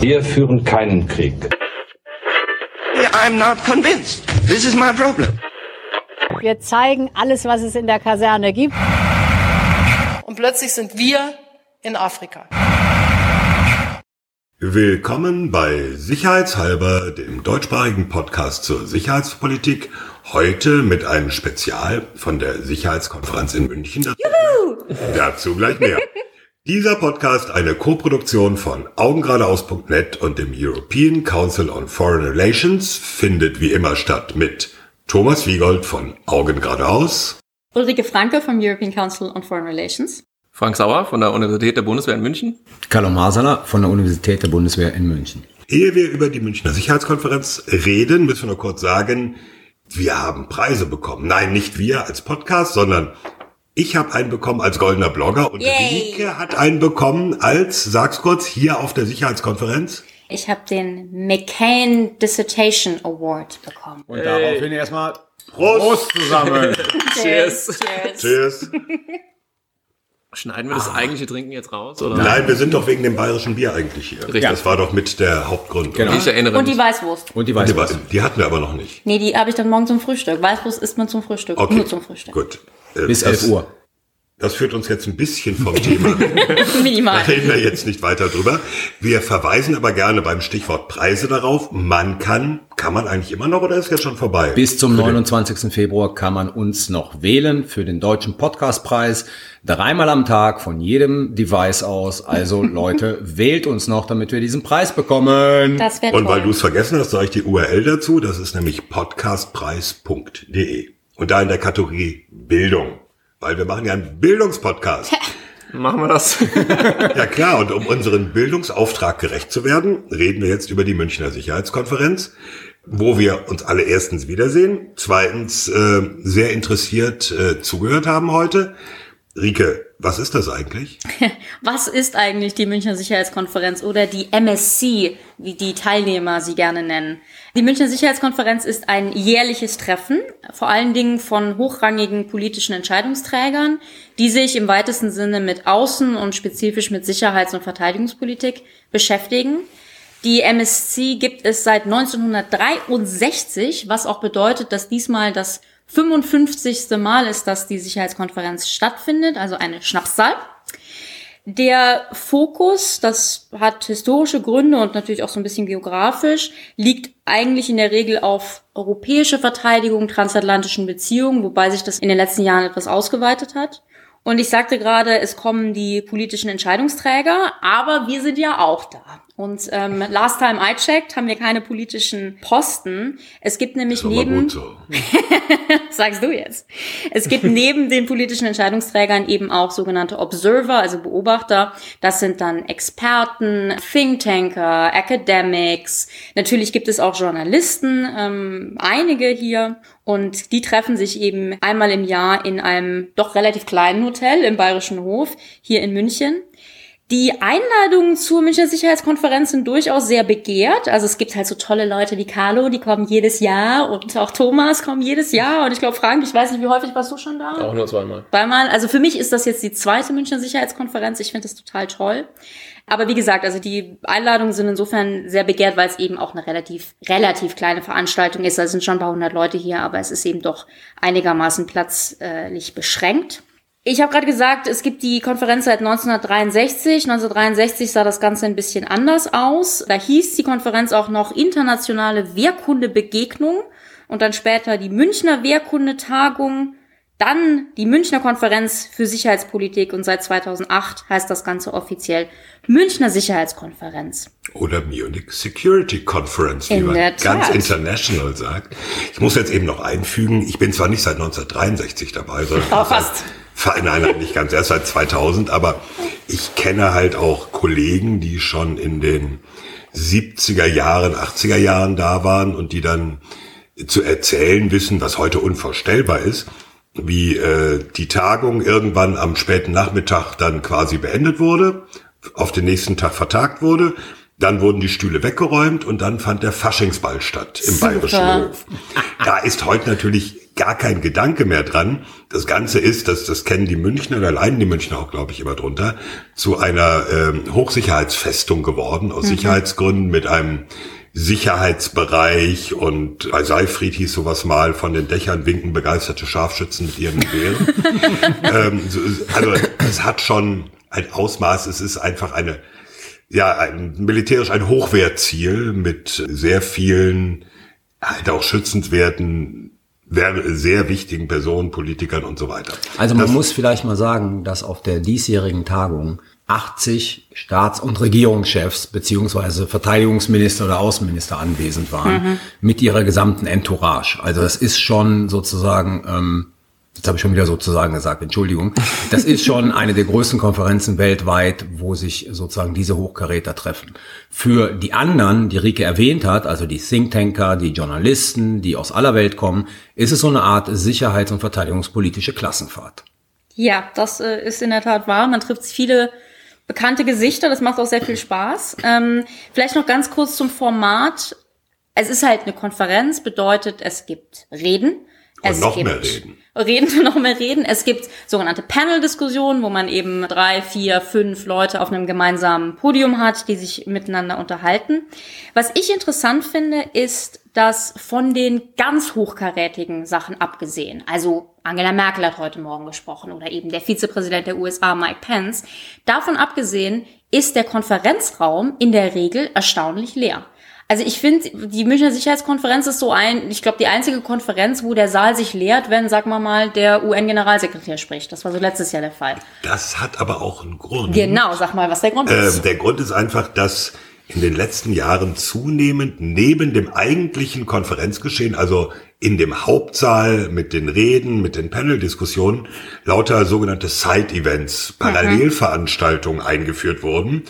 Wir führen keinen Krieg. I'm not convinced. This is my problem. Wir zeigen alles, was es in der Kaserne gibt. Und plötzlich sind wir in Afrika. Willkommen bei Sicherheitshalber, dem deutschsprachigen Podcast zur Sicherheitspolitik. Heute mit einem Spezial von der Sicherheitskonferenz in München. Juhu! Dazu gleich mehr. Dieser Podcast eine Koproduktion von Augengradeaus.net und dem European Council on Foreign Relations findet wie immer statt mit Thomas Wiegold von Augen geradeaus. Ulrike Franke vom European Council on Foreign Relations. Frank Sauer von der Universität der Bundeswehr in München. Carlo Masala von der Universität der Bundeswehr in München. Ehe wir über die Münchner Sicherheitskonferenz reden, müssen wir nur kurz sagen, wir haben Preise bekommen. Nein, nicht wir als Podcast, sondern ich habe einen bekommen als goldener Blogger und Yay. Rike hat einen bekommen als, sag's kurz, hier auf der Sicherheitskonferenz. Ich habe den McCain Dissertation Award bekommen. Und daraufhin erstmal Prost, Prost zusammen. Cheers. Cheers. Cheers. Schneiden wir das ah. eigentliche Trinken jetzt raus? Oder? Nein, wir sind doch wegen dem bayerischen Bier eigentlich hier. Richtig. Das war doch mit der Hauptgrund. Genau. Ich erinnere Und die Weißwurst. Und die Weißwurst. Die, die, hatten wir aber noch nicht. Nee, die habe ich dann morgen zum Frühstück. Weißwurst isst man zum Frühstück. Okay. Nur zum Frühstück. Gut. Äh, Bis 11 Uhr. Das führt uns jetzt ein bisschen vom Thema. Minimal. Da reden wir jetzt nicht weiter drüber. Wir verweisen aber gerne beim Stichwort Preise darauf. Man kann, kann man eigentlich immer noch oder ist jetzt schon vorbei? Bis zum 29. Februar kann man uns noch wählen für den deutschen Podcastpreis. Dreimal am Tag von jedem Device aus. Also Leute, wählt uns noch, damit wir diesen Preis bekommen. Das Und weil du es vergessen hast, sage ich die URL dazu. Das ist nämlich podcastpreis.de. Und da in der Kategorie Bildung weil wir machen ja einen Bildungspodcast. Machen wir das? ja klar, und um unseren Bildungsauftrag gerecht zu werden, reden wir jetzt über die Münchner Sicherheitskonferenz, wo wir uns alle erstens wiedersehen, zweitens äh, sehr interessiert äh, zugehört haben heute. Rike, was ist das eigentlich? Was ist eigentlich die Münchner Sicherheitskonferenz oder die MSC, wie die Teilnehmer sie gerne nennen? Die Münchner Sicherheitskonferenz ist ein jährliches Treffen, vor allen Dingen von hochrangigen politischen Entscheidungsträgern, die sich im weitesten Sinne mit Außen- und spezifisch mit Sicherheits- und Verteidigungspolitik beschäftigen. Die MSC gibt es seit 1963, was auch bedeutet, dass diesmal das 55. Mal ist, dass die Sicherheitskonferenz stattfindet, also eine Schnapszahl. Der Fokus, das hat historische Gründe und natürlich auch so ein bisschen geografisch, liegt eigentlich in der Regel auf europäische Verteidigung, transatlantischen Beziehungen, wobei sich das in den letzten Jahren etwas ausgeweitet hat. Und ich sagte gerade, es kommen die politischen Entscheidungsträger, aber wir sind ja auch da. Und ähm, last time I checked, haben wir keine politischen Posten. Es gibt nämlich neben so. sagst du jetzt. Es gibt neben den politischen Entscheidungsträgern eben auch sogenannte Observer, also Beobachter. Das sind dann Experten, Thinktanker, Academics. Natürlich gibt es auch Journalisten, ähm, einige hier. Und die treffen sich eben einmal im Jahr in einem doch relativ kleinen Hotel im Bayerischen Hof hier in München. Die Einladungen zur Münchner Sicherheitskonferenz sind durchaus sehr begehrt. Also es gibt halt so tolle Leute wie Carlo, die kommen jedes Jahr und auch Thomas kommen jedes Jahr. Und ich glaube, Frank, ich weiß nicht, wie häufig warst du schon da? Auch nur zweimal. Zweimal. Also für mich ist das jetzt die zweite Münchner Sicherheitskonferenz. Ich finde das total toll. Aber wie gesagt, also die Einladungen sind insofern sehr begehrt, weil es eben auch eine relativ, relativ kleine Veranstaltung ist. Da sind schon ein paar hundert Leute hier, aber es ist eben doch einigermaßen platzlich beschränkt. Ich habe gerade gesagt, es gibt die Konferenz seit 1963. 1963 sah das Ganze ein bisschen anders aus. Da hieß die Konferenz auch noch Internationale Wehrkundebegegnung und dann später die Münchner Wehrkundetagung, dann die Münchner Konferenz für Sicherheitspolitik und seit 2008 heißt das Ganze offiziell Münchner Sicherheitskonferenz. Oder Munich Security Conference, wie man ganz international sagt. Ich muss jetzt eben noch einfügen, ich bin zwar nicht seit 1963 dabei, sondern oh, fast. Nein, nein, nicht ganz, erst seit 2000, aber ich kenne halt auch Kollegen, die schon in den 70er Jahren, 80er Jahren da waren und die dann zu erzählen wissen, was heute unvorstellbar ist, wie äh, die Tagung irgendwann am späten Nachmittag dann quasi beendet wurde, auf den nächsten Tag vertagt wurde dann wurden die Stühle weggeräumt und dann fand der Faschingsball statt im Super. Bayerischen Hof. Da ist heute natürlich gar kein Gedanke mehr dran. Das Ganze ist, dass das kennen die Münchner, da leiden die Münchner auch, glaube ich, immer drunter, zu einer ähm, Hochsicherheitsfestung geworden, aus mhm. Sicherheitsgründen mit einem Sicherheitsbereich und bei Seifried hieß sowas mal, von den Dächern winken begeisterte Scharfschützen mit ihren Gewehren. ähm, also es hat schon ein Ausmaß, es ist einfach eine, ja, ein, militärisch ein Hochwertziel mit sehr vielen, halt auch schützenswerten sehr wichtigen Personen, Politikern und so weiter. Also man das, muss vielleicht mal sagen, dass auf der diesjährigen Tagung 80 Staats- und Regierungschefs beziehungsweise Verteidigungsminister oder Außenminister anwesend waren mhm. mit ihrer gesamten Entourage. Also das ist schon sozusagen, ähm, jetzt habe ich schon wieder sozusagen gesagt, Entschuldigung, das ist schon eine der größten Konferenzen weltweit, wo sich sozusagen diese Hochkaräter treffen. Für die anderen, die Rike erwähnt hat, also die Thinktanker, die Journalisten, die aus aller Welt kommen, ist es so eine Art sicherheits- und verteidigungspolitische Klassenfahrt. Ja, das äh, ist in der Tat wahr. Man trifft viele bekannte Gesichter, das macht auch sehr viel Spaß. Ähm, vielleicht noch ganz kurz zum Format. Es ist halt eine Konferenz, bedeutet, es gibt Reden. Und es noch gibt mehr Reden. Reden, noch mehr Reden. Es gibt sogenannte Panel-Diskussionen, wo man eben drei, vier, fünf Leute auf einem gemeinsamen Podium hat, die sich miteinander unterhalten. Was ich interessant finde, ist, dass von den ganz hochkarätigen Sachen abgesehen, also Angela Merkel hat heute Morgen gesprochen oder eben der Vizepräsident der USA Mike Pence, davon abgesehen ist der Konferenzraum in der Regel erstaunlich leer. Also ich finde, die Münchner Sicherheitskonferenz ist so ein, ich glaube, die einzige Konferenz, wo der Saal sich leert, wenn, sag mal mal, der UN-Generalsekretär spricht. Das war so letztes Jahr der Fall. Das hat aber auch einen Grund. Genau, sag mal, was der Grund ist. Ähm, der Grund ist einfach, dass in den letzten Jahren zunehmend neben dem eigentlichen Konferenzgeschehen, also in dem Hauptsaal mit den Reden, mit den Panel-Diskussionen, lauter sogenannte Side-Events, Parallelveranstaltungen eingeführt wurden.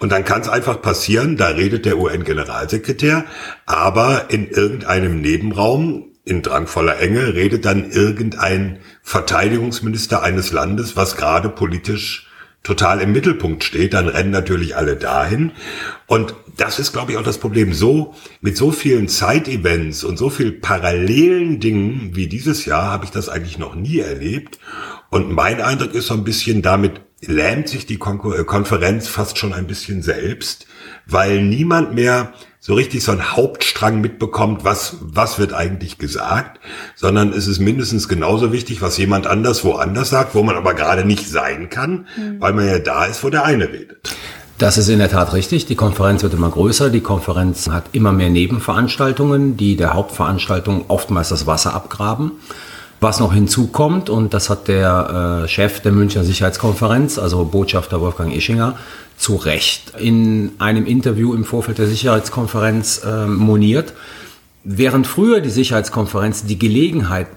Und dann kann es einfach passieren, da redet der UN-Generalsekretär, aber in irgendeinem Nebenraum in drangvoller Enge redet dann irgendein Verteidigungsminister eines Landes, was gerade politisch total im Mittelpunkt steht, dann rennen natürlich alle dahin. Und das ist, glaube ich, auch das Problem. So, mit so vielen Side-Events und so viel parallelen Dingen wie dieses Jahr habe ich das eigentlich noch nie erlebt. Und mein Eindruck ist so ein bisschen, damit lähmt sich die äh, Konferenz fast schon ein bisschen selbst, weil niemand mehr so richtig so ein Hauptstrang mitbekommt, was, was wird eigentlich gesagt, sondern es ist mindestens genauso wichtig, was jemand anders woanders sagt, wo man aber gerade nicht sein kann, mhm. weil man ja da ist, wo der eine redet. Das ist in der Tat richtig. Die Konferenz wird immer größer. Die Konferenz hat immer mehr Nebenveranstaltungen, die der Hauptveranstaltung oftmals das Wasser abgraben. Was noch hinzukommt, und das hat der äh, Chef der Münchner Sicherheitskonferenz, also Botschafter Wolfgang Ischinger, zu Recht in einem Interview im Vorfeld der Sicherheitskonferenz äh, moniert. Während früher die Sicherheitskonferenz die Gelegenheit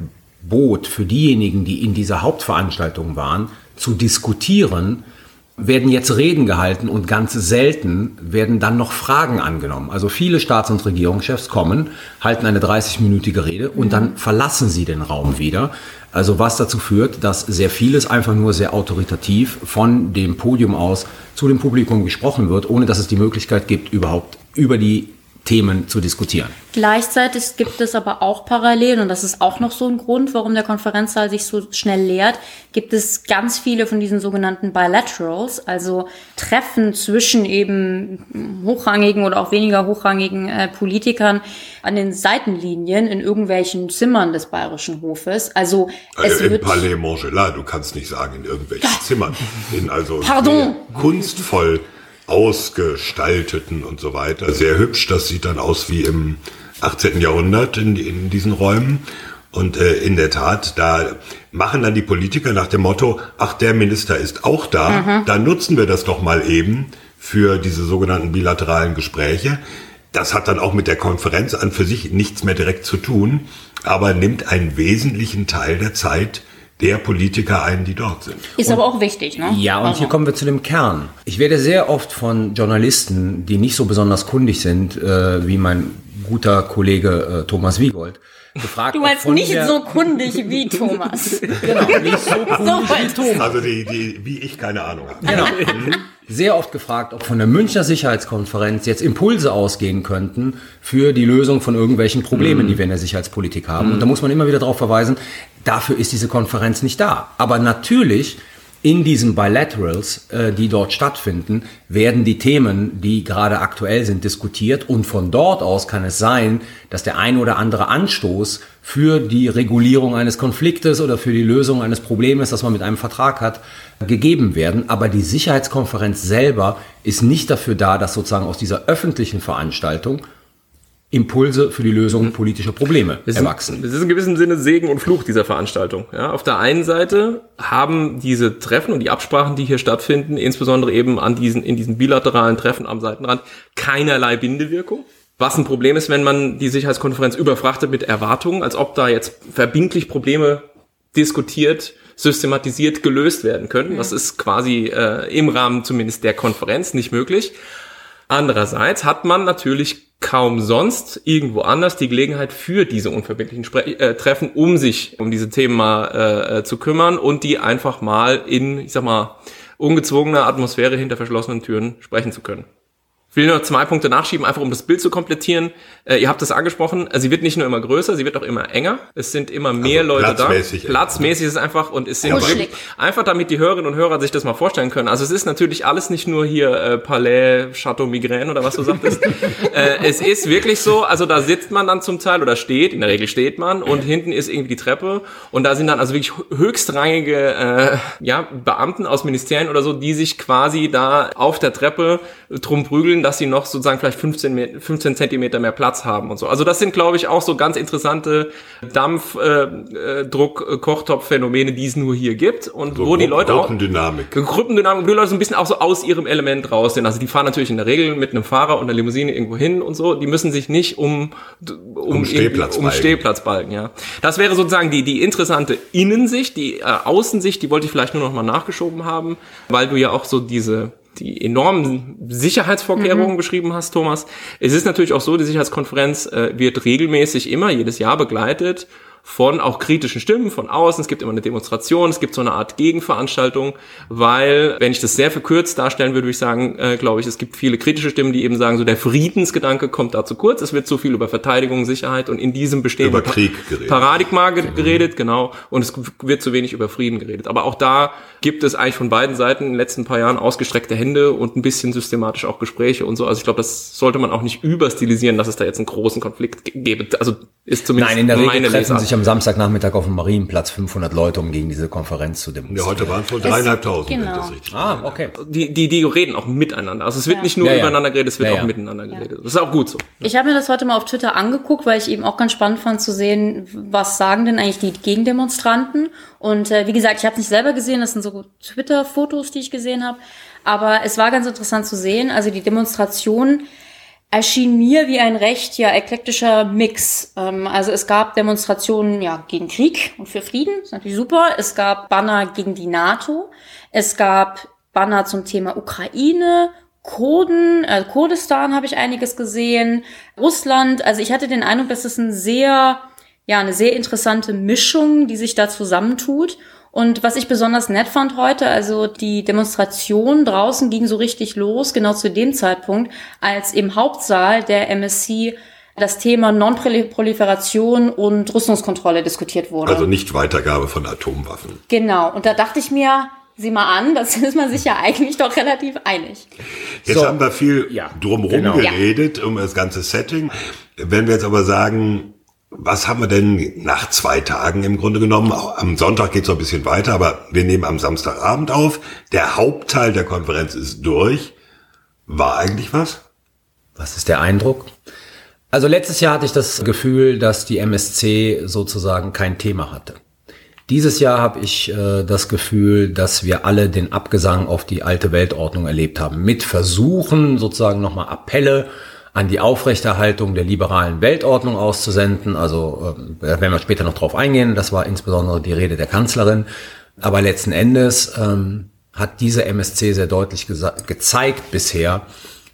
bot, für diejenigen, die in dieser Hauptveranstaltung waren, zu diskutieren, werden jetzt Reden gehalten und ganz selten werden dann noch Fragen angenommen. Also viele Staats- und Regierungschefs kommen, halten eine 30-minütige Rede und dann verlassen sie den Raum wieder. Also was dazu führt, dass sehr vieles einfach nur sehr autoritativ von dem Podium aus zu dem Publikum gesprochen wird, ohne dass es die Möglichkeit gibt, überhaupt über die Themen zu diskutieren. Gleichzeitig gibt es aber auch parallel, und das ist auch noch so ein Grund, warum der Konferenzsaal sich so schnell leert, gibt es ganz viele von diesen sogenannten Bilaterals, also Treffen zwischen eben hochrangigen oder auch weniger hochrangigen äh, Politikern an den Seitenlinien in irgendwelchen Zimmern des Bayerischen Hofes. Also es äh, wird Palais Montgelat, du kannst nicht sagen in irgendwelchen Zimmern, in also Pardon. kunstvoll ausgestalteten und so weiter. Sehr hübsch, das sieht dann aus wie im 18. Jahrhundert in, in diesen Räumen. Und äh, in der Tat, da machen dann die Politiker nach dem Motto, ach, der Minister ist auch da, mhm. dann nutzen wir das doch mal eben für diese sogenannten bilateralen Gespräche. Das hat dann auch mit der Konferenz an für sich nichts mehr direkt zu tun, aber nimmt einen wesentlichen Teil der Zeit der Politiker ein, die dort sind. Ist und, aber auch wichtig, ne? Ja, und also. hier kommen wir zu dem Kern. Ich werde sehr oft von Journalisten, die nicht so besonders kundig sind, äh, wie mein guter Kollege äh, Thomas Wiegold, gefragt. Du meinst nicht so kundig wie Thomas. genau, nicht so kundig so wie Thomas. Also die, die, wie ich keine Ahnung habe. Genau. sehr oft gefragt, ob von der Münchner Sicherheitskonferenz jetzt Impulse ausgehen könnten für die Lösung von irgendwelchen Problemen, mhm. die wir in der Sicherheitspolitik haben. Mhm. Und da muss man immer wieder darauf verweisen, dafür ist diese Konferenz nicht da. Aber natürlich in diesen Bilaterals, äh, die dort stattfinden, werden die Themen, die gerade aktuell sind, diskutiert und von dort aus kann es sein, dass der ein oder andere Anstoß für die Regulierung eines Konfliktes oder für die Lösung eines Problems, das man mit einem Vertrag hat, gegeben werden. Aber die Sicherheitskonferenz selber ist nicht dafür da, dass sozusagen aus dieser öffentlichen Veranstaltung Impulse für die Lösung politischer Probleme es erwachsen. Es ist in gewissem Sinne Segen und Fluch dieser Veranstaltung. Ja, auf der einen Seite haben diese Treffen und die Absprachen, die hier stattfinden, insbesondere eben an diesen, in diesen bilateralen Treffen am Seitenrand, keinerlei Bindewirkung. Was ein Problem ist, wenn man die Sicherheitskonferenz überfrachtet mit Erwartungen, als ob da jetzt verbindlich Probleme diskutiert, systematisiert gelöst werden können. Das ist quasi äh, im Rahmen zumindest der Konferenz nicht möglich. Andererseits hat man natürlich kaum sonst irgendwo anders die Gelegenheit für diese unverbindlichen Spre äh, Treffen, um sich um diese Themen mal äh, äh, zu kümmern und die einfach mal in, ich sag mal, ungezwungener Atmosphäre hinter verschlossenen Türen sprechen zu können will nur zwei Punkte nachschieben, einfach um das Bild zu komplettieren. Äh, ihr habt es angesprochen, äh, sie wird nicht nur immer größer, sie wird auch immer enger. Es sind immer mehr also Leute platzmäßig da. Platzmäßig ist es einfach und es sind ja, wirklich, einfach damit die Hörerinnen und Hörer sich das mal vorstellen können. Also es ist natürlich alles nicht nur hier äh, Palais, Chateau Migraine oder was du sagtest. äh, es ist wirklich so, also da sitzt man dann zum Teil oder steht, in der Regel steht man und hinten ist irgendwie die Treppe und da sind dann also wirklich höchstrangige äh, ja, Beamten aus Ministerien oder so, die sich quasi da auf der Treppe drum prügeln, dass sie noch sozusagen vielleicht 15, 15 Zentimeter mehr Platz haben und so. Also das sind, glaube ich, auch so ganz interessante Dampfdruck-Kochtopf-Phänomene, äh, die es nur hier gibt und so wo die Leute auch Gruppendynamik, Gruppendynamik, wo die Leute so ein bisschen auch so aus ihrem Element raus sind. Also die fahren natürlich in der Regel mit einem Fahrer und einer Limousine irgendwo hin und so. Die müssen sich nicht um um, um Stehplatz um Stehplatz balgen, ja. Das wäre sozusagen die die interessante Innensicht, die äh, Außensicht, die wollte ich vielleicht nur noch mal nachgeschoben haben, weil du ja auch so diese die enormen Sicherheitsvorkehrungen mhm. beschrieben hast, Thomas. Es ist natürlich auch so, die Sicherheitskonferenz äh, wird regelmäßig immer jedes Jahr begleitet von auch kritischen Stimmen von außen. Es gibt immer eine Demonstration, es gibt so eine Art Gegenveranstaltung, weil, wenn ich das sehr verkürzt darstellen würde, würde ich sagen, äh, glaube ich, es gibt viele kritische Stimmen, die eben sagen, so der Friedensgedanke kommt da zu kurz. Es wird zu viel über Verteidigung, Sicherheit und in diesem bestehenden Paradigma geredet, genau. Und es wird zu wenig über Frieden geredet. Aber auch da gibt es eigentlich von beiden Seiten in den letzten paar Jahren ausgestreckte Hände und ein bisschen systematisch auch Gespräche und so. Also ich glaube, das sollte man auch nicht überstilisieren, dass es da jetzt einen großen Konflikt gäbe. Also ist zumindest Nein, in der Regel treffen Lesart. sich am Samstagnachmittag auf dem Marienplatz 500 Leute, um gegen diese Konferenz zu demonstrieren. Ja, heute waren es wohl dreieinhalbtausend, genau. wenn das richtig Ah, okay. Die, die, die reden auch miteinander. Also es wird ja. nicht nur ja, übereinander geredet, es wird auch miteinander geredet. Das ist auch gut so. Ich habe mir das heute mal auf Twitter angeguckt, weil ich eben auch ganz spannend fand zu sehen, was sagen denn eigentlich die Gegendemonstranten. Und äh, wie gesagt, ich habe es nicht selber gesehen, das sind so Twitter-Fotos, die ich gesehen habe. Aber es war ganz interessant zu sehen. Also die Demonstration erschien mir wie ein recht ja eklektischer Mix. Ähm, also es gab Demonstrationen ja gegen Krieg und für Frieden, ist natürlich super. Es gab Banner gegen die NATO. Es gab Banner zum Thema Ukraine, Kurden, äh, Kurdistan habe ich einiges gesehen, Russland. Also ich hatte den Eindruck, dass es ein sehr, ja, eine sehr interessante Mischung, die sich da zusammentut. Und was ich besonders nett fand heute, also die Demonstration draußen ging so richtig los, genau zu dem Zeitpunkt, als im Hauptsaal der MSC das Thema Non-Proliferation und Rüstungskontrolle diskutiert wurde. Also nicht Weitergabe von Atomwaffen. Genau. Und da dachte ich mir, sieh mal an, das ist man sich ja eigentlich doch relativ einig. Jetzt so. haben wir viel ja, drumherum genau. geredet, um das ganze Setting. Wenn wir jetzt aber sagen, was haben wir denn nach zwei Tagen im Grunde genommen? Am Sonntag geht es ein bisschen weiter, aber wir nehmen am Samstagabend auf. Der Hauptteil der Konferenz ist durch. War eigentlich was? Was ist der Eindruck? Also letztes Jahr hatte ich das Gefühl, dass die MSC sozusagen kein Thema hatte. Dieses Jahr habe ich äh, das Gefühl, dass wir alle den Abgesang auf die alte Weltordnung erlebt haben. Mit Versuchen, sozusagen nochmal Appelle an die Aufrechterhaltung der liberalen Weltordnung auszusenden. Also äh, werden wir später noch drauf eingehen. Das war insbesondere die Rede der Kanzlerin. Aber letzten Endes ähm, hat diese MSC sehr deutlich gezeigt bisher,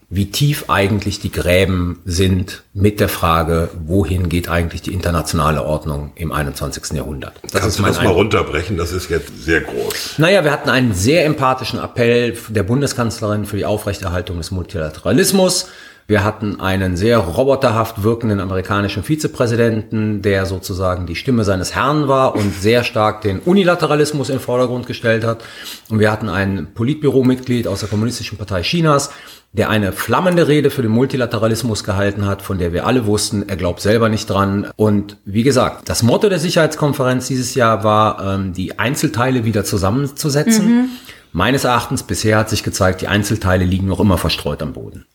wie tief eigentlich die Gräben sind mit der Frage, wohin geht eigentlich die internationale Ordnung im 21. Jahrhundert. Das Kannst du das mal runterbrechen? Das ist jetzt sehr groß. Naja, wir hatten einen sehr empathischen Appell der Bundeskanzlerin für die Aufrechterhaltung des Multilateralismus. Wir hatten einen sehr roboterhaft wirkenden amerikanischen Vizepräsidenten, der sozusagen die Stimme seines Herrn war und sehr stark den Unilateralismus in den Vordergrund gestellt hat. Und wir hatten ein Politbüromitglied aus der Kommunistischen Partei Chinas, der eine flammende Rede für den Multilateralismus gehalten hat, von der wir alle wussten, er glaubt selber nicht dran. Und wie gesagt, das Motto der Sicherheitskonferenz dieses Jahr war, ähm, die Einzelteile wieder zusammenzusetzen. Mhm. Meines Erachtens bisher hat sich gezeigt, die Einzelteile liegen noch immer verstreut am Boden.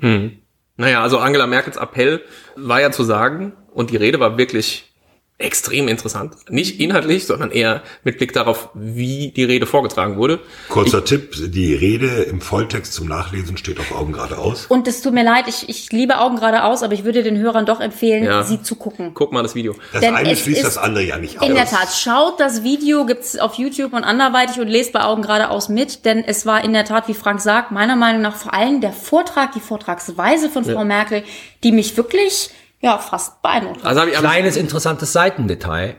Hm. Naja, also Angela Merkels Appell war ja zu sagen, und die Rede war wirklich extrem interessant. Nicht inhaltlich, sondern eher mit Blick darauf, wie die Rede vorgetragen wurde. Kurzer ich, Tipp, die Rede im Volltext zum Nachlesen steht auf Augen geradeaus. Und es tut mir leid, ich, ich liebe Augen geradeaus, aber ich würde den Hörern doch empfehlen, ja. sie zu gucken. Guck mal das Video. Das Denn eine schließt das andere ja nicht aus. In der Tat, schaut das Video, gibt's auf YouTube und anderweitig und lest bei Augen geradeaus mit, denn es war in der Tat, wie Frank sagt, meiner Meinung nach vor allem der Vortrag, die Vortragsweise von Frau ja. Merkel, die mich wirklich ja, fast beeindruckend. Also ich Kleines interessantes Seitendetail.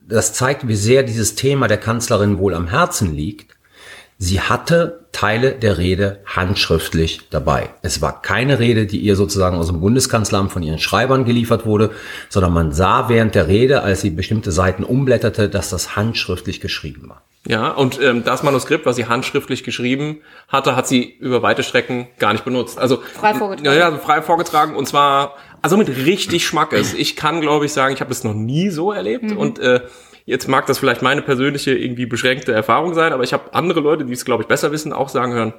Das zeigt, wie sehr dieses Thema der Kanzlerin wohl am Herzen liegt. Sie hatte Teile der Rede handschriftlich dabei. Es war keine Rede, die ihr sozusagen aus dem Bundeskanzleramt von ihren Schreibern geliefert wurde, sondern man sah während der Rede, als sie bestimmte Seiten umblätterte, dass das handschriftlich geschrieben war. Ja, und ähm, das Manuskript, was sie handschriftlich geschrieben hatte, hat sie über weite Strecken gar nicht benutzt. Also frei vorgetragen. Ja, ja, frei vorgetragen und zwar also mit richtig Schmackes. Ich kann, glaube ich, sagen, ich habe es noch nie so erlebt mhm. und äh, jetzt mag das vielleicht meine persönliche irgendwie beschränkte Erfahrung sein, aber ich habe andere Leute, die es glaube ich besser wissen, auch sagen hören.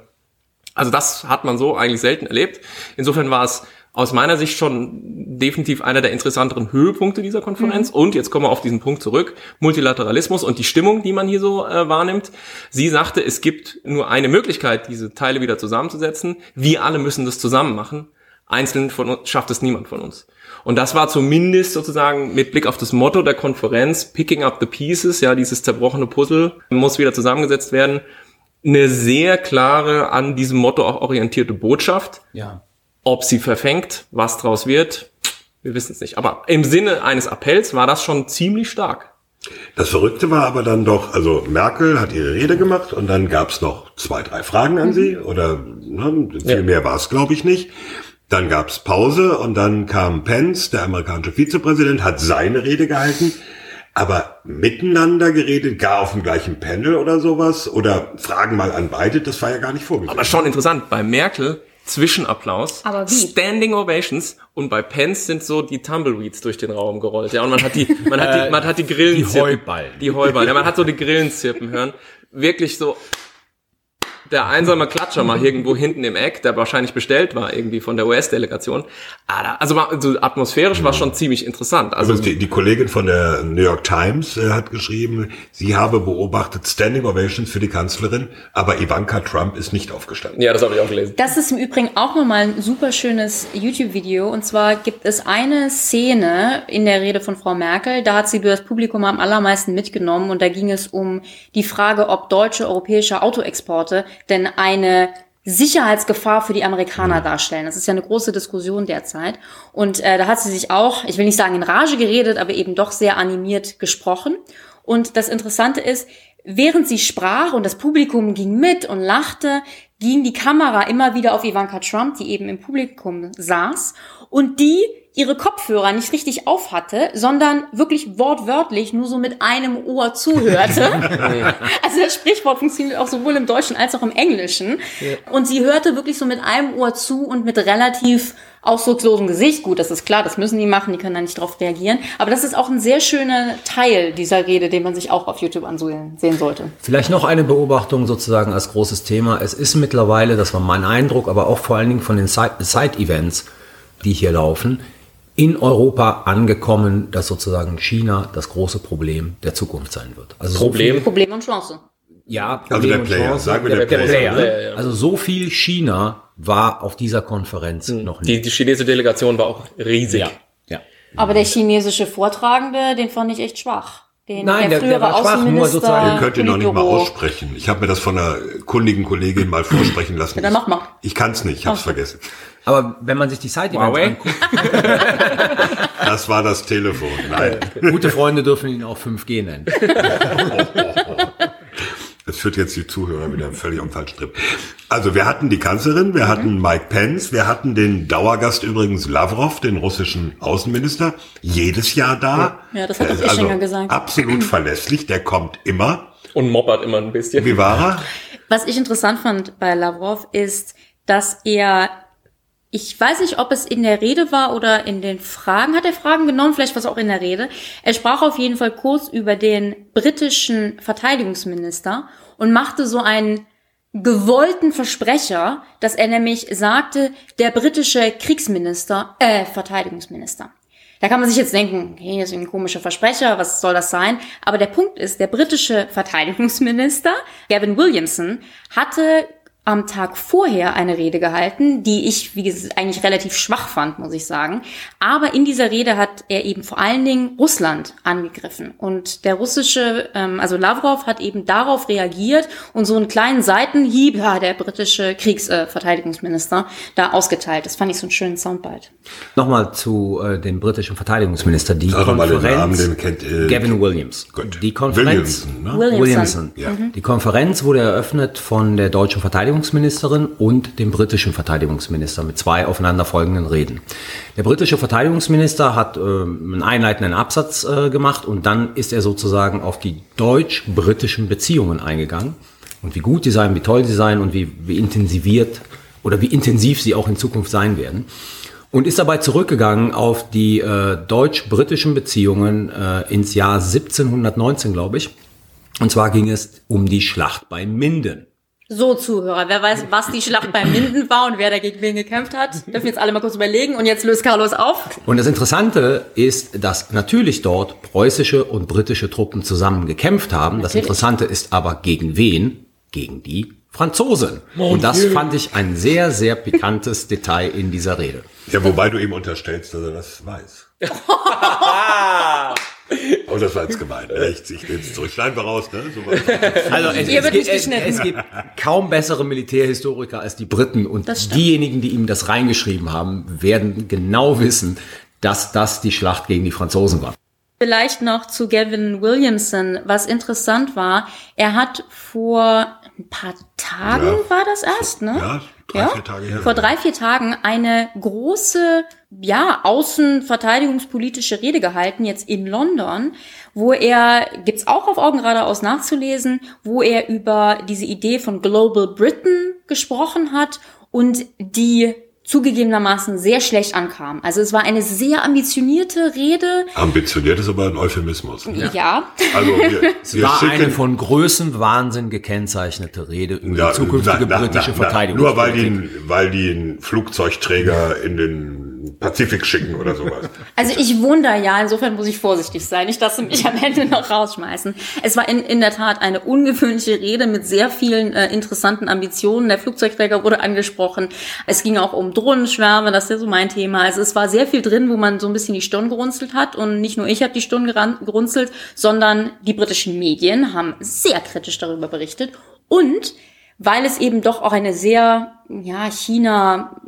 Also das hat man so eigentlich selten erlebt. Insofern war es aus meiner Sicht schon definitiv einer der interessanteren Höhepunkte dieser Konferenz. Mhm. Und jetzt kommen wir auf diesen Punkt zurück. Multilateralismus und die Stimmung, die man hier so äh, wahrnimmt. Sie sagte, es gibt nur eine Möglichkeit, diese Teile wieder zusammenzusetzen. Wir alle müssen das zusammen machen. Einzeln von uns schafft es niemand von uns. Und das war zumindest sozusagen mit Blick auf das Motto der Konferenz, Picking up the Pieces, ja, dieses zerbrochene Puzzle muss wieder zusammengesetzt werden, eine sehr klare an diesem Motto auch orientierte Botschaft. Ja. Ob sie verfängt, was draus wird, wir wissen es nicht. Aber im Sinne eines Appells war das schon ziemlich stark. Das Verrückte war aber dann doch, also Merkel hat ihre Rede gemacht und dann gab es noch zwei, drei Fragen an mhm. sie oder ne, viel ja. mehr war es, glaube ich, nicht. Dann gab es Pause und dann kam Pence, der amerikanische Vizepräsident, hat seine Rede gehalten. Aber miteinander geredet, gar auf dem gleichen Panel oder sowas? Oder Fragen mal an beide, das war ja gar nicht vorgesehen. Aber schon interessant, bei Merkel Zwischenapplaus? Standing Ovations und bei Pence sind so die Tumbleweeds durch den Raum gerollt. Ja, und man hat die, man hat die, äh, man hat die Grillen Die Heuballen. Die Heuballen. Ja, man hat so die Grillen zirpen hören. Wirklich so der einsame Klatscher mal irgendwo hinten im Eck, der wahrscheinlich bestellt war irgendwie von der US-Delegation. Also, also atmosphärisch war schon ziemlich interessant. Also die, die Kollegin von der New York Times äh, hat geschrieben, sie habe beobachtet Standing Ovations für die Kanzlerin, aber Ivanka Trump ist nicht aufgestanden. Ja, das habe ich auch gelesen. Das ist im Übrigen auch nochmal ein super schönes YouTube-Video. Und zwar gibt es eine Szene in der Rede von Frau Merkel, da hat sie das Publikum am allermeisten mitgenommen und da ging es um die Frage, ob deutsche, europäische Autoexporte denn eine Sicherheitsgefahr für die Amerikaner mhm. darstellen. Das ist ja eine große Diskussion derzeit. Und äh, da hat sie sich auch, ich will nicht sagen in Rage geredet, aber eben doch sehr animiert gesprochen. Und das Interessante ist, während sie sprach und das Publikum ging mit und lachte, ging die Kamera immer wieder auf Ivanka Trump, die eben im Publikum saß. Und die ihre Kopfhörer nicht richtig auf hatte, sondern wirklich wortwörtlich nur so mit einem Ohr zuhörte. also das Sprichwort funktioniert auch sowohl im Deutschen als auch im Englischen. Und sie hörte wirklich so mit einem Ohr zu und mit relativ ausdruckslosem Gesicht. Gut, das ist klar, das müssen die machen, die können da nicht drauf reagieren. Aber das ist auch ein sehr schöner Teil dieser Rede, den man sich auch auf YouTube ansehen sollte. Vielleicht noch eine Beobachtung sozusagen als großes Thema. Es ist mittlerweile, das war mein Eindruck, aber auch vor allen Dingen von den Side-Events, die hier laufen, in Europa angekommen, dass sozusagen China das große Problem der Zukunft sein wird. Also Problem? So Problem und Chance. Ja, Problem also der und Player, Chance. sagen wir der, der Player. Player. Also so viel China war auf dieser Konferenz hm. noch nicht. Die, die chinesische Delegation war auch riesig. Ja. ja. Aber der chinesische Vortragende, den fand ich echt schwach. Den, Nein, der, der, der war schwach, nur sozusagen. Den könnt ihr noch nicht mal aussprechen. Ich habe mir das von einer kundigen Kollegin mal vorsprechen lassen. Ja, dann mach mal. Ich kann es nicht, ich habe es vergessen. Aber wenn man sich die Side Events anguckt, das war das Telefon. Nein. Gute Freunde dürfen ihn auch 5G nennen. Das führt jetzt die Zuhörer wieder völlig am falschen Trip. Also wir hatten die Kanzlerin, wir hatten Mike Pence, wir hatten den Dauergast übrigens Lavrov, den russischen Außenminister, jedes Jahr da. Ja, das hat auch Ischinger also gesagt. Absolut verlässlich, der kommt immer. Und moppert immer ein bisschen. Wie war er? Was ich interessant fand bei Lavrov ist, dass er ich weiß nicht, ob es in der Rede war oder in den Fragen. Hat er Fragen genommen? Vielleicht war es auch in der Rede. Er sprach auf jeden Fall kurz über den britischen Verteidigungsminister und machte so einen gewollten Versprecher, dass er nämlich sagte, der britische Kriegsminister, äh, Verteidigungsminister. Da kann man sich jetzt denken, okay, das ist ein komischer Versprecher, was soll das sein? Aber der Punkt ist, der britische Verteidigungsminister, Gavin Williamson, hatte am Tag vorher eine Rede gehalten, die ich, wie gesagt, eigentlich relativ schwach fand, muss ich sagen. Aber in dieser Rede hat er eben vor allen Dingen Russland angegriffen. Und der russische, ähm, also Lavrov hat eben darauf reagiert und so einen kleinen Seitenhieb, ja, der britische Kriegsverteidigungsminister, äh, da ausgeteilt. Das fand ich so einen schönen Soundbite. Nochmal zu äh, dem britischen Verteidigungsminister. Die Sag Konferenz, mal den Namen, den kennt äh, Gavin Williams. Gut. Die Konferenz, Williamson, ne? Williamson. Williamson. Ja. Die Konferenz wurde eröffnet von der deutschen Verteidigungsministerin Verteidigungsministerin und dem britischen Verteidigungsminister mit zwei aufeinanderfolgenden Reden. Der britische Verteidigungsminister hat äh, einen einleitenden Absatz äh, gemacht und dann ist er sozusagen auf die deutsch-britischen Beziehungen eingegangen und wie gut die seien, wie toll sie seien und wie, wie intensiviert oder wie intensiv sie auch in Zukunft sein werden. Und ist dabei zurückgegangen auf die äh, deutsch-britischen Beziehungen äh, ins Jahr 1719, glaube ich. Und zwar ging es um die Schlacht bei Minden. So, Zuhörer, wer weiß, was die Schlacht bei Minden war und wer dagegen wen gekämpft hat, dürfen jetzt alle mal kurz überlegen und jetzt löst Carlos auf. Und das Interessante ist, dass natürlich dort preußische und britische Truppen zusammen gekämpft haben. Das Natürlich. Interessante ist aber gegen wen? Gegen die Franzosen. Und das fand ich ein sehr, sehr pikantes Detail in dieser Rede. Ja, wobei du ihm unterstellst, dass er das weiß. Oh, das war jetzt gemein. Rechts, ich nehme es zurück. Schneiden wir raus, ne? So. Also es, es, wird gibt, es, es gibt kaum bessere Militärhistoriker als die Briten und diejenigen, die ihm das reingeschrieben haben, werden genau wissen, dass das die Schlacht gegen die Franzosen war. Vielleicht noch zu Gavin Williamson, was interessant war, er hat vor ein paar Tagen Ja. war das erst, ne? Ja, drei, vier Tage her. Vor drei, vier Tagen eine große, ja, außenverteidigungspolitische Rede gehalten, jetzt in London, wo er, gibt's auch auf Augen geradeaus nachzulesen, wo er über diese Idee von Global Britain gesprochen hat und die zugegebenermaßen sehr schlecht ankam. Also es war eine sehr ambitionierte Rede. Ambitioniert ist aber ein Euphemismus. Ja. Also wir, Es wir war eine von Größenwahnsinn gekennzeichnete Rede über die zukünftige na, na, britische na, na, Verteidigung. Nur weil die, weil die einen Flugzeugträger in den Pazifik schicken oder sowas. Also ich wohne da ja, insofern muss ich vorsichtig sein. Nicht, dass sie mich am Ende noch rausschmeißen. Es war in, in der Tat eine ungewöhnliche Rede mit sehr vielen äh, interessanten Ambitionen. Der Flugzeugträger wurde angesprochen. Es ging auch um Drohnenschwärme, das ist ja so mein Thema. Also es war sehr viel drin, wo man so ein bisschen die Stirn gerunzelt hat. Und nicht nur ich habe die Stirn gerunzelt, sondern die britischen Medien haben sehr kritisch darüber berichtet. Und weil es eben doch auch eine sehr, ja, China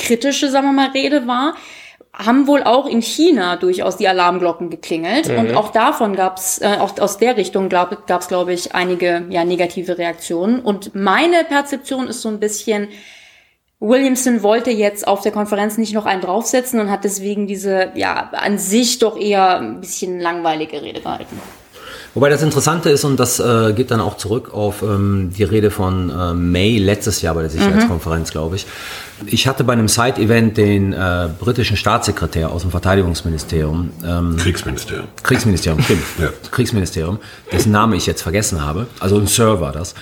kritische, sagen wir mal, Rede war, haben wohl auch in China durchaus die Alarmglocken geklingelt. Und auch davon gab's, äh, auch aus der Richtung glaub, gab's, glaube ich, einige ja, negative Reaktionen. Und meine Perzeption ist so ein bisschen, Williamson wollte jetzt auf der Konferenz nicht noch einen draufsetzen und hat deswegen diese, ja, an sich doch eher ein bisschen langweilige Rede gehalten. Wobei das Interessante ist, und das äh, geht dann auch zurück auf ähm, die Rede von äh, May letztes Jahr bei der Sicherheitskonferenz, glaube ich. Ich hatte bei einem Side-Event den äh, britischen Staatssekretär aus dem Verteidigungsministerium, ähm, Kriegsministerium. Kriegsministerium, stimmt, Ja. Kriegsministerium, dessen Name ich jetzt vergessen habe, also ein Sir war das.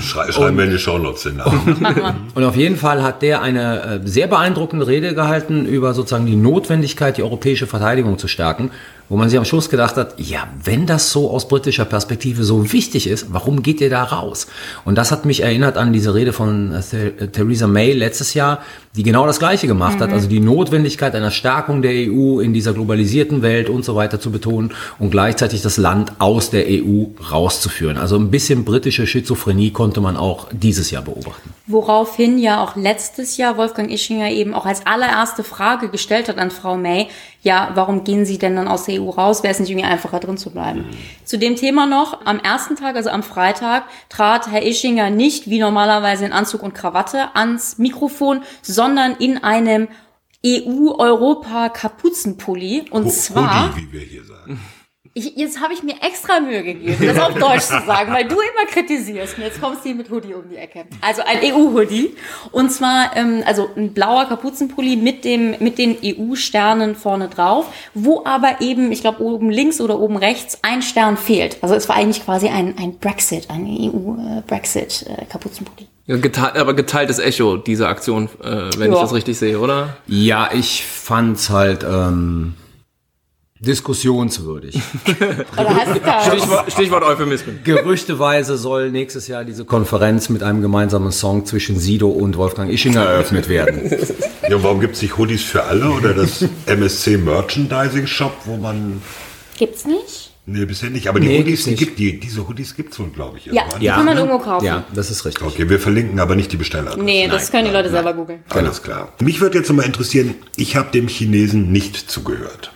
Schrei, schreiben wir in die Shownotes den Namen. Und auf jeden Fall hat der eine äh, sehr beeindruckende Rede gehalten über sozusagen die Notwendigkeit, die europäische Verteidigung zu stärken. Wo man sich am Schluss gedacht hat, ja, wenn das so aus britischer Perspektive so wichtig ist, warum geht ihr da raus? Und das hat mich erinnert an diese Rede von äh, Theresa May letztes Jahr, die genau das Gleiche gemacht mhm. hat, also die Notwendigkeit einer Stärkung der EU in dieser globalisierten Welt und so weiter zu betonen und gleichzeitig das Land aus der EU rauszuführen. Also ein bisschen britische Schizophrenie konnte man auch dieses Jahr beobachten. Woraufhin ja auch letztes Jahr Wolfgang Ischinger eben auch als allererste Frage gestellt hat an Frau May, ja, warum gehen Sie denn dann aus der EU raus? Wäre es nicht irgendwie einfacher drin zu bleiben? Mhm. Zu dem Thema noch, am ersten Tag, also am Freitag, trat Herr Ischinger nicht wie normalerweise in Anzug und Krawatte ans Mikrofon, sondern in einem EU-Europa-Kapuzenpulli. Und zwar. Hoodie, wie wir hier sagen. Ich, jetzt habe ich mir extra Mühe gegeben, das auf Deutsch zu sagen, weil du immer kritisierst und jetzt kommst du hier mit Hoodie um die Ecke. Also ein EU-Hoodie und zwar ähm, also ein blauer Kapuzenpulli mit dem mit den EU-Sternen vorne drauf, wo aber eben, ich glaube oben links oder oben rechts ein Stern fehlt. Also es war eigentlich quasi ein ein Brexit, ein EU-Brexit-Kapuzenpulli. Äh, geteilt, aber geteiltes Echo dieser Aktion, äh, wenn ja. ich das richtig sehe, oder? Ja, ich fand's halt. Ähm diskussionswürdig. Stichwort, Stichwort Euphemismen. Gerüchteweise soll nächstes Jahr diese Konferenz mit einem gemeinsamen Song zwischen Sido und Wolfgang Ischinger eröffnet werden. Ja, warum gibt es nicht Hoodies für alle oder das MSC Merchandising Shop, wo man... Gibt's nicht? Nee, bisher nicht. Aber die nee, Hoodies, die gibt, die, diese Hoodies gibt es wohl, glaube ich. Ja, die ja. kann man irgendwo kaufen. Ja, das ist richtig. Okay, wir verlinken aber nicht die Besteller. Nee, das nein, können die Leute nein, selber googeln. Alles klar. Mich würde jetzt mal interessieren, ich habe dem Chinesen nicht zugehört.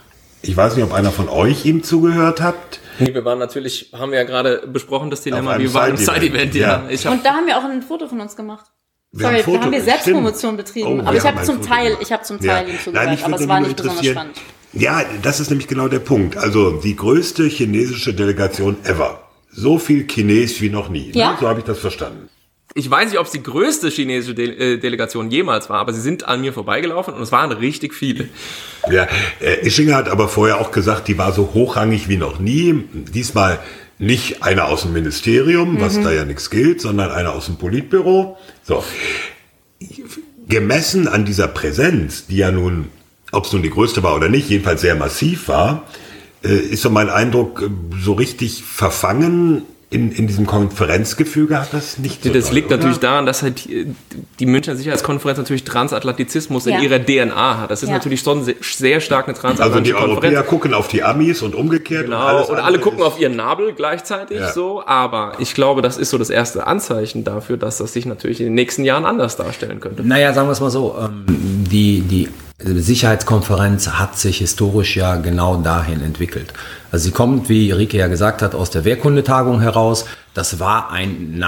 Ich weiß nicht, ob einer von euch ihm zugehört hat. Nee, wir waren natürlich, haben wir ja gerade besprochen, das Dilemma, wir waren im Side-Event. Ja. ja. Und da haben wir auch ein Foto von uns gemacht. Wir Sorry, haben da haben wir Selbstpromotion betrieben. Oh, aber ich habe zum Teil, ich habe zum Teil ja. ihm zugehört, Nein, aber es war nicht besonders spannend. Ja, das ist nämlich genau der Punkt. Also die größte chinesische Delegation ever. So viel Chines wie noch nie. Ne? Ja? Ne? So habe ich das verstanden ich weiß nicht, ob es die größte chinesische De äh, Delegation jemals war, aber sie sind an mir vorbeigelaufen und es waren richtig viele. Ja, äh, Ischinger hat aber vorher auch gesagt, die war so hochrangig wie noch nie. Diesmal nicht einer aus dem Ministerium, was mhm. da ja nichts gilt, sondern einer aus dem Politbüro. So. Gemessen an dieser Präsenz, die ja nun, ob es nun die größte war oder nicht, jedenfalls sehr massiv war, äh, ist so mein Eindruck, so richtig verfangen in, in diesem Konferenzgefüge hat das nicht so Das doll, liegt oder? natürlich daran, dass halt die Münchner Sicherheitskonferenz natürlich Transatlantizismus ja. in ihrer DNA hat. Das ist ja. natürlich schon sehr stark eine transatlantische Also die Europäer gucken auf die Amis und umgekehrt. Genau, und, und alle gucken auf ihren Nabel gleichzeitig ja. so. Aber ich glaube, das ist so das erste Anzeichen dafür, dass das sich natürlich in den nächsten Jahren anders darstellen könnte. Naja, sagen wir es mal so. Ähm, die, die Sicherheitskonferenz hat sich historisch ja genau dahin entwickelt. Also sie kommt, wie Rike ja gesagt hat, aus der Wehrkundetagung heraus. Das war ein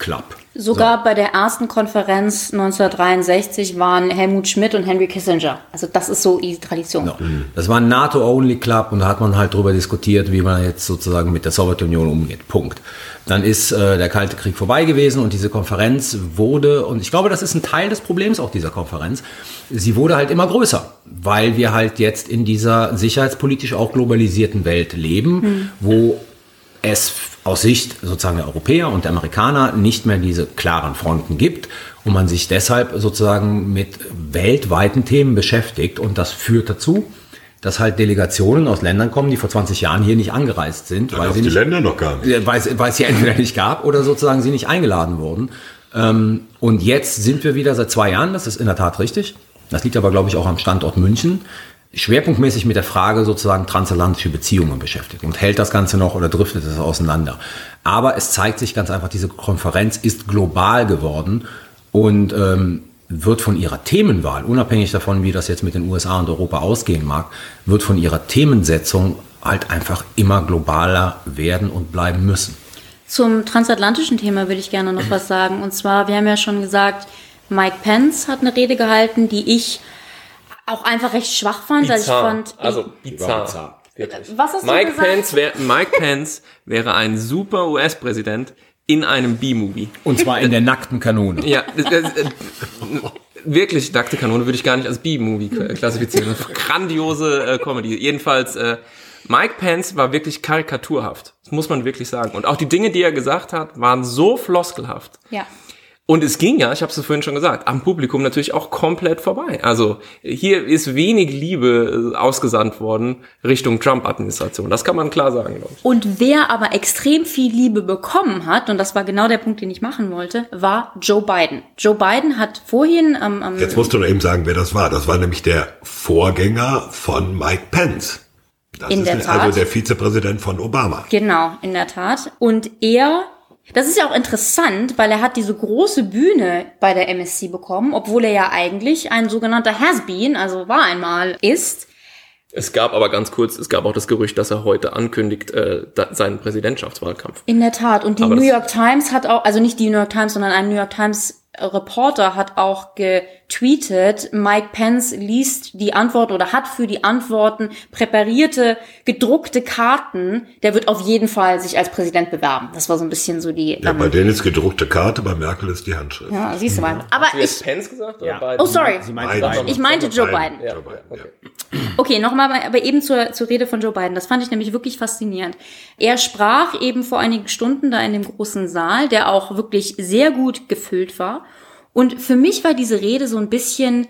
NATO-Only-Club. Sogar so. bei der ersten Konferenz 1963 waren Helmut Schmidt und Henry Kissinger. Also das ist so die Tradition. No. Das war ein NATO-Only-Club und da hat man halt darüber diskutiert, wie man jetzt sozusagen mit der Sowjetunion umgeht. Punkt. Dann ist äh, der Kalte Krieg vorbei gewesen und diese Konferenz wurde, und ich glaube, das ist ein Teil des Problems auch dieser Konferenz, sie wurde halt immer größer, weil wir halt jetzt in dieser sicherheitspolitisch auch globalisierten Welt leben, hm. wo es aus Sicht sozusagen der Europäer und der Amerikaner nicht mehr diese klaren Fronten gibt und man sich deshalb sozusagen mit weltweiten Themen beschäftigt und das führt dazu, dass halt Delegationen aus Ländern kommen, die vor 20 Jahren hier nicht angereist sind, weil sie die nicht, Länder noch gar nicht. Weil, weil es sie entweder nicht gab oder sozusagen sie nicht eingeladen wurden. Ähm, und jetzt sind wir wieder seit zwei Jahren, das ist in der Tat richtig. Das liegt aber, glaube ich, auch am Standort München schwerpunktmäßig mit der Frage sozusagen transatlantische Beziehungen beschäftigt und hält das Ganze noch oder driftet es auseinander. Aber es zeigt sich ganz einfach, diese Konferenz ist global geworden und ähm, wird von ihrer Themenwahl, unabhängig davon, wie das jetzt mit den USA und Europa ausgehen mag, wird von ihrer Themensetzung halt einfach immer globaler werden und bleiben müssen. Zum transatlantischen Thema würde ich gerne noch was sagen. Und zwar, wir haben ja schon gesagt, Mike Pence hat eine Rede gehalten, die ich auch einfach recht schwach fand. Bizarre. Also, ich fand, also bizarr. bizarr. Was hast Mike du gesagt? Pence wär, Mike Pence wäre ein super US-Präsident in einem B-Movie. Und zwar in der nackten Kanone. Ja, wirklich nackte Kanone würde ich gar nicht als B-Movie klassifizieren. Grandiose äh, Comedy. Jedenfalls, äh, Mike Pence war wirklich karikaturhaft. Das muss man wirklich sagen. Und auch die Dinge, die er gesagt hat, waren so floskelhaft. Ja. Und es ging ja, ich habe es vorhin schon gesagt, am Publikum natürlich auch komplett vorbei. Also hier ist wenig Liebe äh, ausgesandt worden Richtung Trump-Administration. Das kann man klar sagen, glaube ich. Und wer aber extrem viel Liebe bekommen hat, und das war genau der Punkt, den ich machen wollte, war Joe Biden. Joe Biden hat vorhin am... am Jetzt musst du noch eben sagen, wer das war. Das war nämlich der Vorgänger von Mike Pence. Das in der also Tat. Also der Vizepräsident von Obama. Genau, in der Tat. Und er das ist ja auch interessant, weil er hat diese große Bühne bei der MSC bekommen, obwohl er ja eigentlich ein sogenannter Has-Been, also war einmal, ist. Es gab aber ganz kurz, es gab auch das Gerücht, dass er heute ankündigt äh, seinen Präsidentschaftswahlkampf. In der Tat. Und die aber New York Times hat auch, also nicht die New York Times, sondern ein New York Times Reporter hat auch getweetet, Mike Pence liest die Antwort oder hat für die Antworten präparierte, gedruckte Karten. Der wird auf jeden Fall sich als Präsident bewerben. Das war so ein bisschen so die. Ja, ähm, bei denen ist gedruckte Karte, bei Merkel ist die Handschrift. Ja, siehst du mal. Aber Hast du ich, Pence gesagt? Ja. Oder oh, sorry. Sie Biden. Ich meinte Joe Biden. Ja. Okay, okay nochmal, aber eben zur, zur Rede von Joe Biden. Das fand ich nämlich wirklich faszinierend. Er sprach eben vor einigen Stunden da in dem großen Saal, der auch wirklich sehr gut gefüllt war. Und für mich war diese Rede so ein bisschen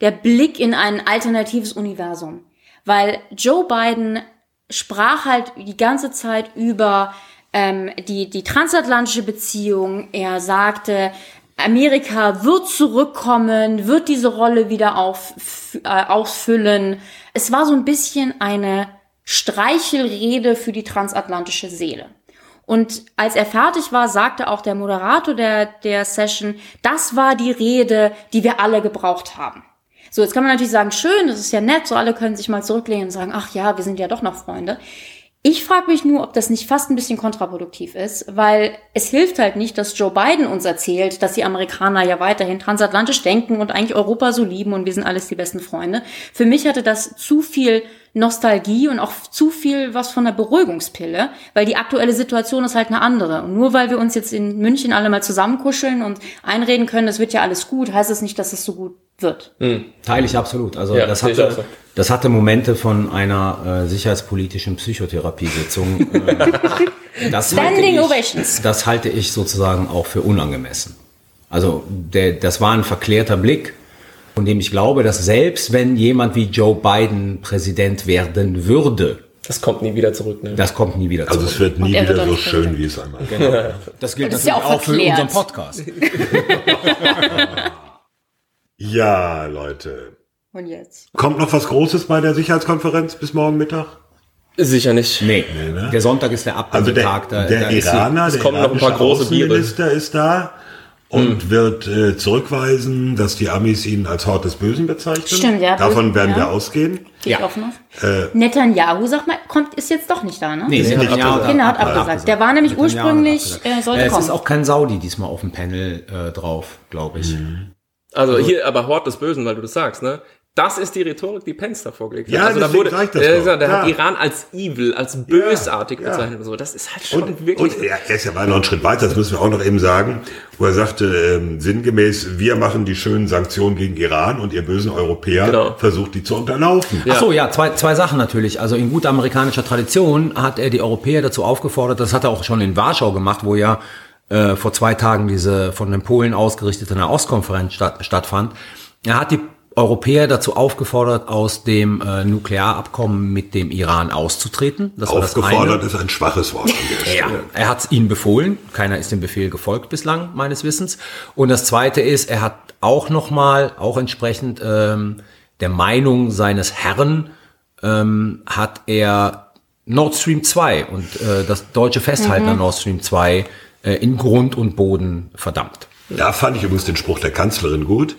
der Blick in ein alternatives Universum, weil Joe Biden sprach halt die ganze Zeit über ähm, die, die transatlantische Beziehung. Er sagte, Amerika wird zurückkommen, wird diese Rolle wieder auf, äh, ausfüllen. Es war so ein bisschen eine Streichelrede für die transatlantische Seele. Und als er fertig war, sagte auch der Moderator der, der Session, das war die Rede, die wir alle gebraucht haben. So, jetzt kann man natürlich sagen, schön, das ist ja nett, so alle können sich mal zurücklehnen und sagen, ach ja, wir sind ja doch noch Freunde. Ich frage mich nur, ob das nicht fast ein bisschen kontraproduktiv ist, weil es hilft halt nicht, dass Joe Biden uns erzählt, dass die Amerikaner ja weiterhin transatlantisch denken und eigentlich Europa so lieben und wir sind alles die besten Freunde. Für mich hatte das zu viel Nostalgie und auch zu viel was von der Beruhigungspille, weil die aktuelle Situation ist halt eine andere. Und nur weil wir uns jetzt in München alle mal zusammenkuscheln und einreden können, es wird ja alles gut, heißt es das nicht, dass es so gut wird. Mhm. Teile ich absolut. Also ja, das hatte, so. das hatte Momente von einer äh, sicherheitspolitischen Psychotherapiesitzung. Äh, das Standing ich, Ovations. Das halte ich sozusagen auch für unangemessen. Also der, das war ein verklärter Blick, von dem ich glaube, dass selbst wenn jemand wie Joe Biden Präsident werden würde, das kommt nie wieder zurück. Ne? Das kommt nie wieder zurück. Also es wird nie wieder so schön, wie es einmal genau. Das gilt das natürlich auch, auch für unseren Podcast. Ja, Leute. Und jetzt? Kommt noch was Großes bei der Sicherheitskonferenz bis morgen Mittag? Sicher nicht. Nee. nee ne? Der Sonntag ist der Abgabetag. Also der, der da Iraner, es der kommen noch ein paar große Außenminister ist da und hm. wird äh, zurückweisen, dass die Amis ihn als Hort des Bösen bezeichnen. Stimmt, ja. Davon werden ja. wir ausgehen. Gehe ja. offen auf. Äh, Netanyahu, sag mal, kommt, ist jetzt doch nicht da, ne? Nee, Netanyahu hat, genau, hat abgesagt. abgesagt. Der war nämlich ursprünglich, äh, sollte äh, es kommen. Es ist auch kein Saudi diesmal auf dem Panel äh, drauf, glaube ich. Mhm. Also, also hier, aber Hort des Bösen, weil du das sagst, ne? Das ist die Rhetorik, die Pence da vorgelegt hat. Ja, also da wurde, das äh, der hat Iran als evil, als bösartig ja, bezeichnet und so. Das ist halt schon und, wirklich. Und er ist ja mal noch einen Schritt weiter, das müssen wir auch noch eben sagen, wo er sagte, ähm, sinngemäß, wir machen die schönen Sanktionen gegen Iran und ihr bösen Europäer genau. versucht die zu unterlaufen. Ja. Ach so, ja, zwei, zwei Sachen natürlich. Also in guter amerikanischer Tradition hat er die Europäer dazu aufgefordert, das hat er auch schon in Warschau gemacht, wo ja äh, vor zwei Tagen diese von den Polen ausgerichtete Nahostkonferenz statt, stattfand. Er hat die Europäer dazu aufgefordert, aus dem äh, Nuklearabkommen mit dem Iran auszutreten. Das aufgefordert ist ein schwaches Wort. ja, er hat es ihnen befohlen. Keiner ist dem Befehl gefolgt bislang, meines Wissens. Und das Zweite ist, er hat auch nochmal, auch entsprechend ähm, der Meinung seines Herrn, ähm, hat er Nord Stream 2 und äh, das deutsche Festhalten mhm. an Nord Stream 2 äh, in Grund und Boden verdammt. Da fand ich übrigens den Spruch der Kanzlerin gut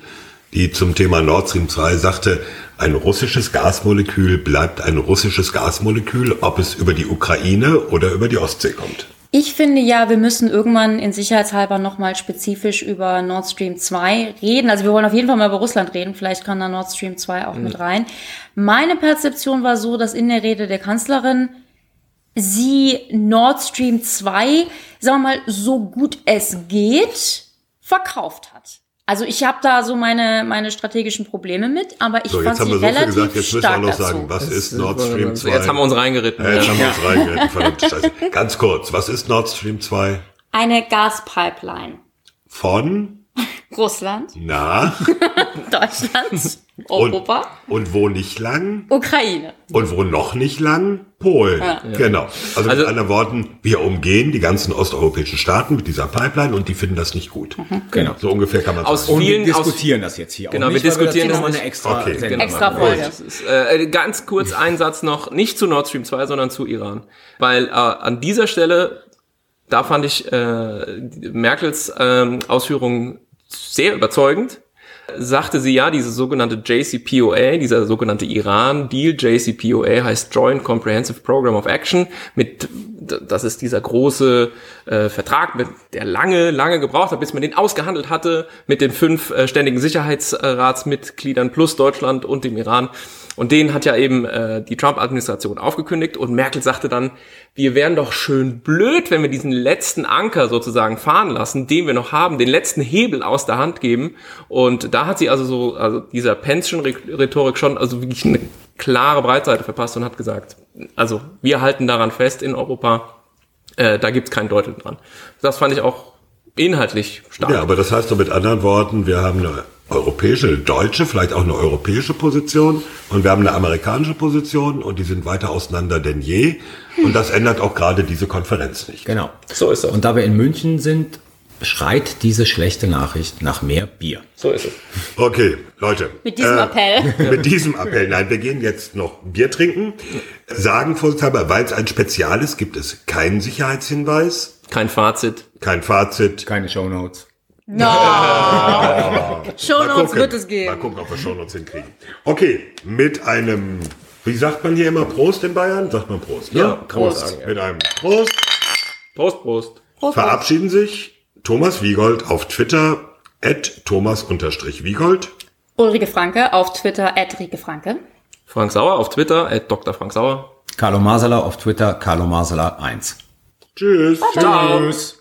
die zum Thema Nord Stream 2 sagte, ein russisches Gasmolekül bleibt ein russisches Gasmolekül, ob es über die Ukraine oder über die Ostsee kommt. Ich finde ja, wir müssen irgendwann in Sicherheitshalber nochmal spezifisch über Nord Stream 2 reden. Also wir wollen auf jeden Fall mal über Russland reden. Vielleicht kann da Nord Stream 2 auch mhm. mit rein. Meine Perzeption war so, dass in der Rede der Kanzlerin sie Nord Stream 2, sagen wir mal, so gut es geht, verkauft hat. Also ich habe da so meine, meine strategischen Probleme mit, aber ich so, fand sie relativ so gesagt, jetzt müssen wir auch noch sagen, was das ist Nord Stream 2? Jetzt haben wir uns reingeritten. Ja, jetzt ja. haben wir uns reingeritten, Scheiße. Ganz kurz, was ist Nord Stream 2? Eine Gaspipeline. Von? Russland. Na. Deutschland. Europa. Und, und, wo nicht lang? Ukraine. Und wo noch nicht lang? Polen. Ja. Genau. Also, also, mit anderen Worten, wir umgehen die ganzen osteuropäischen Staaten mit dieser Pipeline und die finden das nicht gut. Mhm. Genau. So ungefähr kann man aus sagen. Vielen, und wir diskutieren aus, das jetzt hier. Genau, nicht, wir diskutieren das nochmal eine extra, okay. genau. extra Folge. Ist, äh, ganz kurz ein Satz noch, nicht zu Nord Stream 2, sondern zu Iran. Weil äh, an dieser Stelle, da fand ich äh, Merkels äh, Ausführungen sehr überzeugend sagte sie ja, diese sogenannte JCPOA, dieser sogenannte Iran-Deal, JCPOA heißt Joint Comprehensive Program of Action, mit, das ist dieser große äh, Vertrag, mit, der lange, lange gebraucht hat, bis man den ausgehandelt hatte, mit den fünf äh, ständigen Sicherheitsratsmitgliedern plus Deutschland und dem Iran. Und den hat ja eben äh, die Trump-Administration aufgekündigt und Merkel sagte dann, wir wären doch schön blöd, wenn wir diesen letzten Anker sozusagen fahren lassen, den wir noch haben, den letzten Hebel aus der Hand geben. Und da hat sie also so, also dieser Pension-Rhetorik schon, also wirklich eine klare Breitseite verpasst und hat gesagt, also wir halten daran fest in Europa, äh, da gibt's kein Deutel dran. Das fand ich auch inhaltlich stark. Ja, aber das heißt doch mit anderen Worten, wir haben eine europäische, eine deutsche, vielleicht auch eine europäische Position und wir haben eine amerikanische Position und die sind weiter auseinander denn je und das ändert auch gerade diese Konferenz nicht. Genau. So ist das. Und da wir in München sind, schreit diese schlechte Nachricht nach mehr Bier. So ist es. Okay, Leute. Mit diesem äh, Appell. Mit diesem Appell. Nein, wir gehen jetzt noch Bier trinken. Sagen vorsichtshalber, weil es ein Spezial ist, gibt es keinen Sicherheitshinweis. Kein Fazit. Kein Fazit. Keine Shownotes. No. Shownotes wird es geben. Mal gucken, ob wir Shownotes hinkriegen. Okay, mit einem, wie sagt man hier immer Prost in Bayern? Sagt man Prost. Ne? Ja, Prost. Mit einem Prost. Prost, Prost. Prost Verabschieden sich Thomas Wiegold auf Twitter at Thomas-Wiegold. Ulrike Franke auf Twitter at Rike Franke. Frank Sauer auf Twitter at Dr. Frank Sauer. Carlo Masala auf Twitter, Carlo Masala 1. Tschüss. Tschüss.